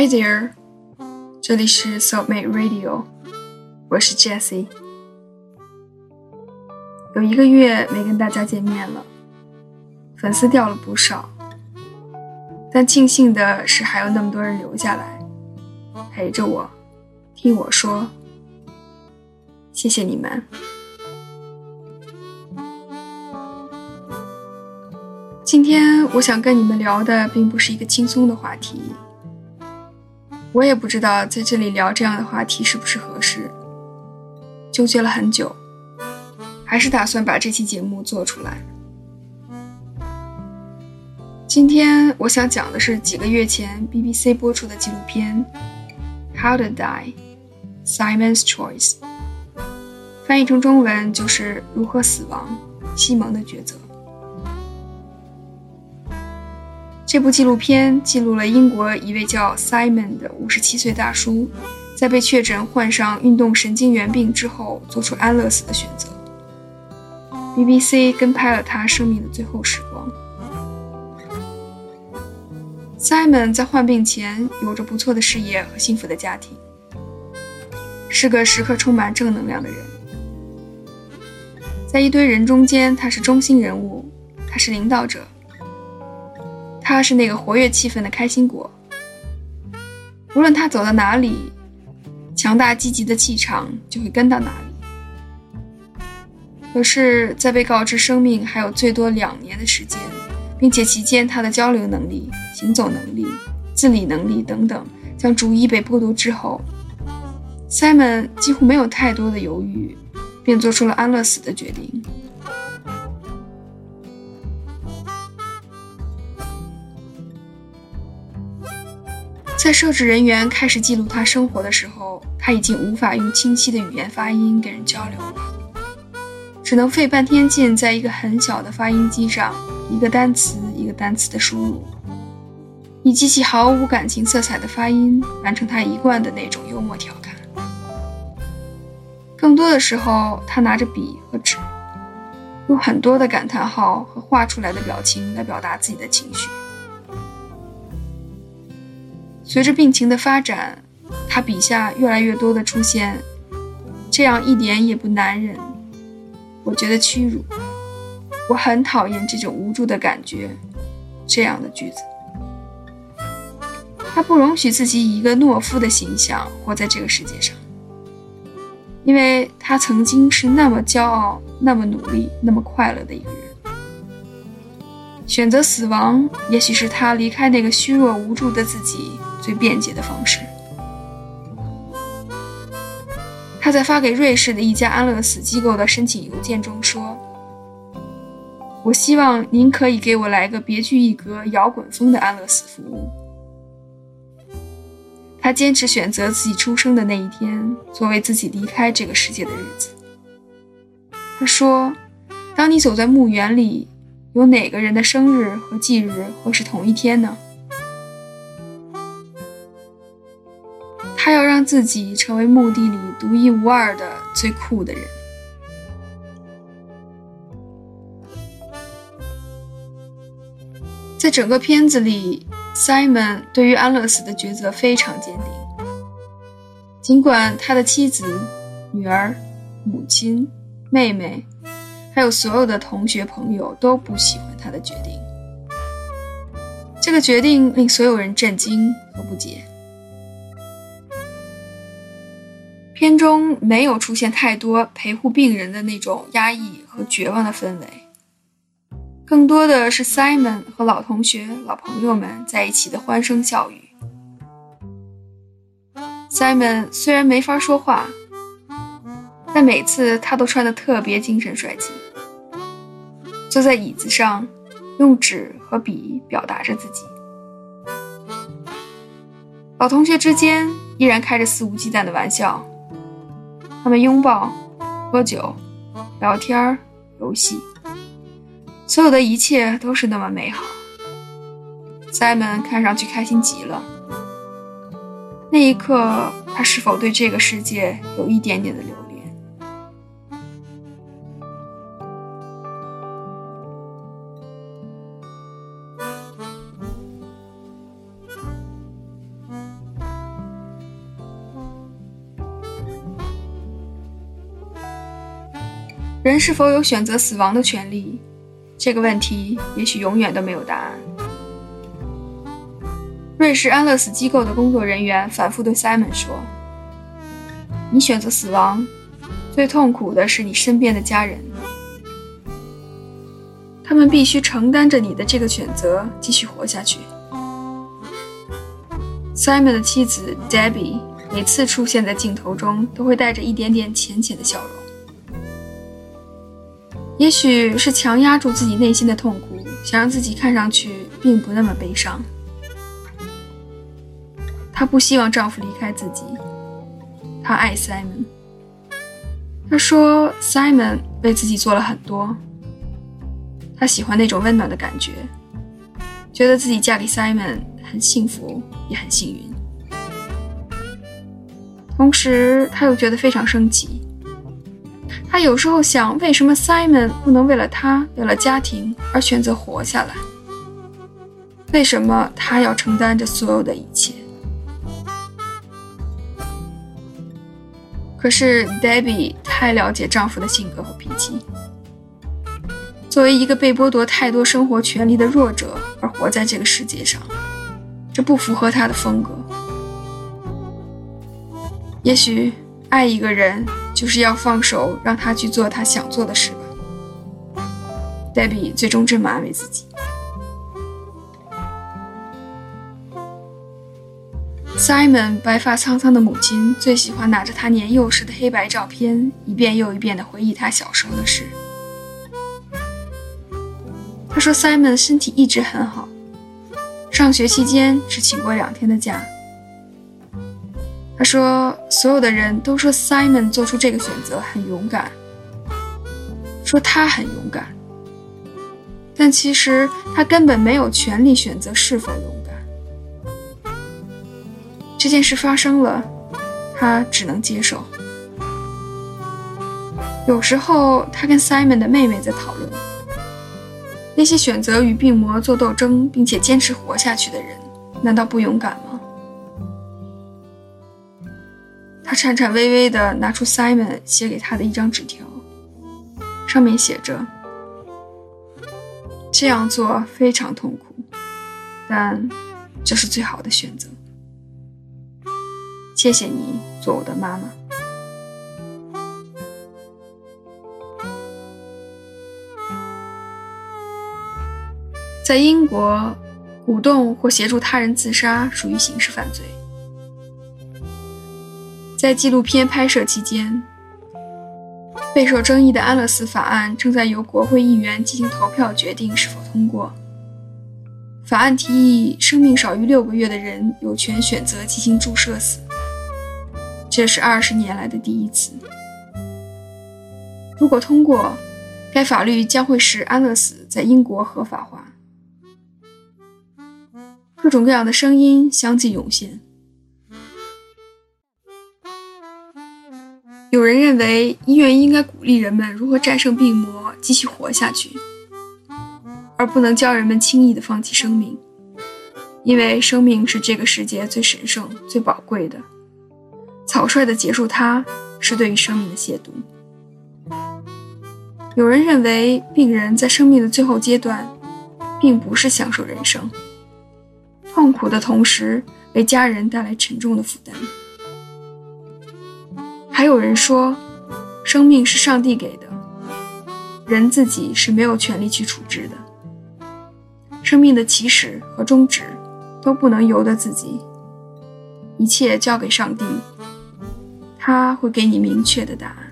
Hi there，这里是 Soulmate Radio，我是 Jessie。有一个月没跟大家见面了，粉丝掉了不少，但庆幸的是还有那么多人留下来，陪着我，听我说，谢谢你们。今天我想跟你们聊的并不是一个轻松的话题。我也不知道在这里聊这样的话题是不是合适，纠结了很久，还是打算把这期节目做出来。今天我想讲的是几个月前 BBC 播出的纪录片《How to Die: Simon's Choice》，翻译成中文就是“如何死亡：西蒙的抉择”。这部纪录片记录了英国一位叫 Simon 的五十七岁大叔，在被确诊患上运动神经元病之后，做出安乐死的选择。BBC 跟拍了他生命的最后时光。Simon 在患病前有着不错的事业和幸福的家庭，是个时刻充满正能量的人。在一堆人中间，他是中心人物，他是领导者。他是那个活跃气氛的开心果，无论他走到哪里，强大积极的气场就会跟到哪里。可是，在被告知生命还有最多两年的时间，并且期间他的交流能力、行走能力、自理能力等等将逐一被剥夺之后，Simon 几乎没有太多的犹豫，便做出了安乐死的决定。在摄制人员开始记录他生活的时候，他已经无法用清晰的语言发音跟人交流了，只能费半天劲，在一个很小的发音机上，一个单词一个单词的输入，以极其毫无感情色彩的发音完成他一贯的那种幽默调侃。更多的时候，他拿着笔和纸，用很多的感叹号和画出来的表情来表达自己的情绪。随着病情的发展，他笔下越来越多的出现“这样一点也不难忍”，我觉得屈辱，我很讨厌这种无助的感觉，这样的句子。他不容许自己以一个懦夫的形象活在这个世界上，因为他曾经是那么骄傲、那么努力、那么快乐的一个人。选择死亡，也许是他离开那个虚弱无助的自己。最便捷的方式。他在发给瑞士的一家安乐死机构的申请邮件中说：“我希望您可以给我来个别具一格、摇滚风的安乐死服务。”他坚持选择自己出生的那一天作为自己离开这个世界的日子。他说：“当你走在墓园里，有哪个人的生日和忌日会是同一天呢？”他要让自己成为墓地里独一无二的最酷的人。在整个片子里，Simon 对于安乐死的抉择非常坚定。尽管他的妻子、女儿、母亲、妹妹，还有所有的同学朋友都不喜欢他的决定，这个决定令所有人震惊和不解。片中没有出现太多陪护病人的那种压抑和绝望的氛围，更多的是 Simon 和老同学、老朋友们在一起的欢声笑语。Simon 虽然没法说话，但每次他都穿得特别精神帅气，坐在椅子上，用纸和笔表达着自己。老同学之间依然开着肆无忌惮的玩笑。他们拥抱、喝酒、聊天、游戏，所有的一切都是那么美好。Simon 看上去开心极了。那一刻，他是否对这个世界有一点点的留恋？是否有选择死亡的权利？这个问题也许永远都没有答案。瑞士安乐死机构的工作人员反复对 Simon 说：“你选择死亡，最痛苦的是你身边的家人，他们必须承担着你的这个选择，继续活下去。” Simon 的妻子 Debbie 每次出现在镜头中，都会带着一点点浅浅的笑容。也许是强压住自己内心的痛苦，想让自己看上去并不那么悲伤。她不希望丈夫离开自己，她爱 Simon。她说，Simon 为自己做了很多。她喜欢那种温暖的感觉，觉得自己嫁给 Simon 很幸福，也很幸运。同时，她又觉得非常生气。他有时候想，为什么 Simon 不能为了他、为了家庭而选择活下来？为什么他要承担着所有的一切？可是 Debbie 太了解丈夫的性格和脾气。作为一个被剥夺太多生活权利的弱者而活在这个世界上，这不符合他的风格。也许爱一个人。就是要放手，让他去做他想做的事吧。黛比最终这么安慰自己。Simon 白发苍苍的母亲最喜欢拿着他年幼时的黑白照片，一遍又一遍地回忆他小时候的事。他说：“Simon 身体一直很好，上学期间只请过两天的假。”他说：“所有的人都说 Simon 做出这个选择很勇敢，说他很勇敢，但其实他根本没有权利选择是否勇敢。这件事发生了，他只能接受。有时候，他跟 Simon 的妹妹在讨论，那些选择与病魔做斗争并且坚持活下去的人，难道不勇敢吗？”颤颤巍巍地拿出 Simon 写给他的一张纸条，上面写着：“这样做非常痛苦，但这是最好的选择。谢谢你做我的妈妈。”在英国，鼓动或协助他人自杀属于刑事犯罪。在纪录片拍摄期间，备受争议的安乐死法案正在由国会议员进行投票决定是否通过。法案提议，生命少于六个月的人有权选择进行注射死，这是二十年来的第一次。如果通过，该法律将会使安乐死在英国合法化。各种各样的声音相继涌现。有人认为，医院应该鼓励人们如何战胜病魔，继续活下去，而不能教人们轻易地放弃生命，因为生命是这个世界最神圣、最宝贵的。草率地结束它，是对于生命的亵渎。有人认为，病人在生命的最后阶段，并不是享受人生，痛苦的同时为家人带来沉重的负担。有人说，生命是上帝给的，人自己是没有权利去处置的。生命的起始和终止都不能由得自己，一切交给上帝，他会给你明确的答案。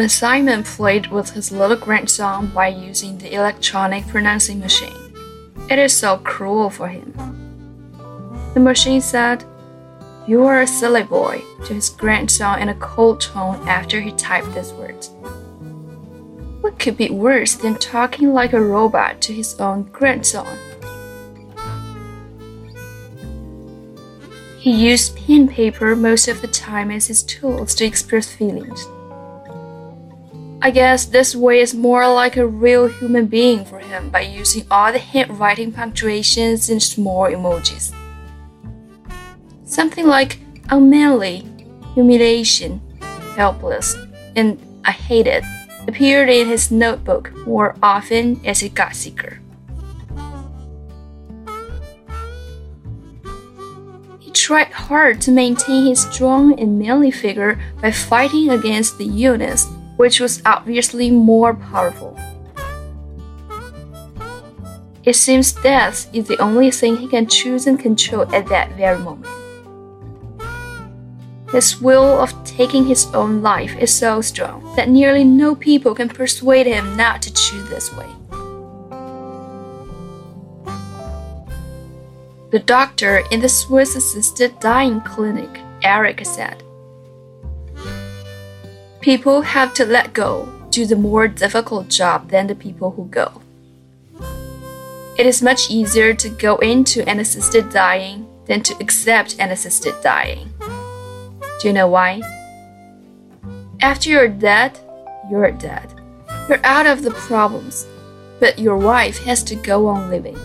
When Simon played with his little grandson by using the electronic pronouncing machine, it is so cruel for him. The machine said, You are a silly boy, to his grandson in a cold tone after he typed these words. What could be worse than talking like a robot to his own grandson? He used pen and paper most of the time as his tools to express feelings. I guess this way is more like a real human being for him by using all the handwriting punctuations and small emojis. Something like unmanly, humiliation, helpless, and I hate it appeared in his notebook more often as he got sicker. He tried hard to maintain his strong and manly figure by fighting against the illness which was obviously more powerful. It seems death is the only thing he can choose and control at that very moment. His will of taking his own life is so strong that nearly no people can persuade him not to choose this way. The doctor in the Swiss assisted dying clinic, Eric said, People have to let go, do the more difficult job than the people who go. It is much easier to go into an assisted dying than to accept an assisted dying. Do you know why? After you're dead, you're dead. You're out of the problems, but your wife has to go on living.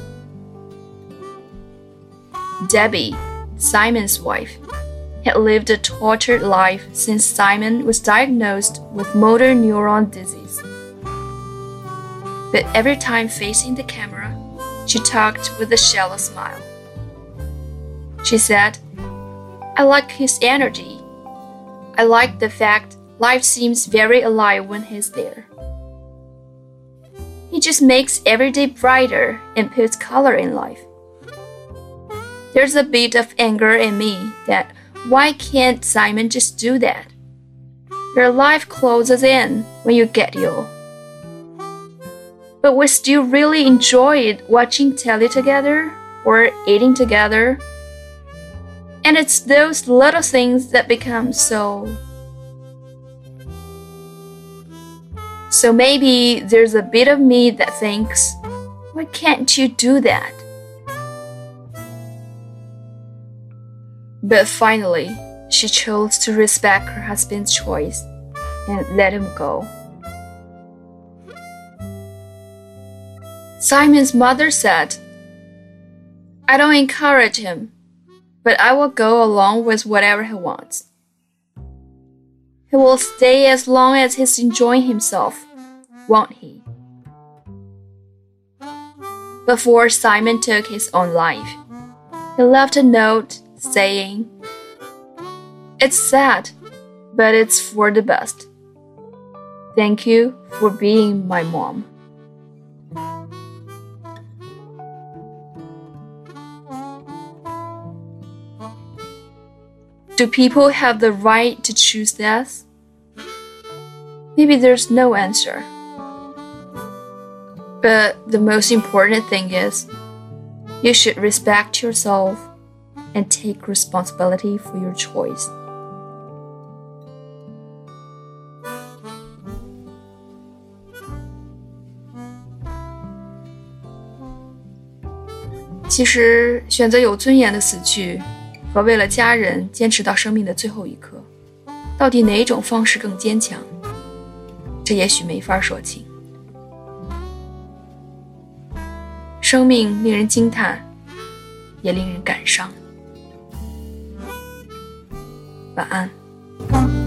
Debbie, Simon's wife, had lived a tortured life since Simon was diagnosed with motor neuron disease. But every time facing the camera, she talked with a shallow smile. She said, I like his energy. I like the fact life seems very alive when he's there. He just makes every day brighter and puts color in life. There's a bit of anger in me that why can't Simon just do that? Your life closes in when you get ill. But we still really enjoyed watching telly together or eating together. And it's those little things that become so. So maybe there's a bit of me that thinks, why can't you do that? But finally, she chose to respect her husband's choice and let him go. Simon's mother said, I don't encourage him, but I will go along with whatever he wants. He will stay as long as he's enjoying himself, won't he? Before Simon took his own life, he left a note saying, It's sad, but it's for the best. Thank you for being my mom. Do people have the right to choose death? Maybe there's no answer. But the most important thing is you should respect yourself and take responsibility for your choice. 其实，选择有尊严的死去，和为了家人坚持到生命的最后一刻，到底哪种方式更坚强？这也许没法说清。生命令人惊叹，也令人感伤。晚安。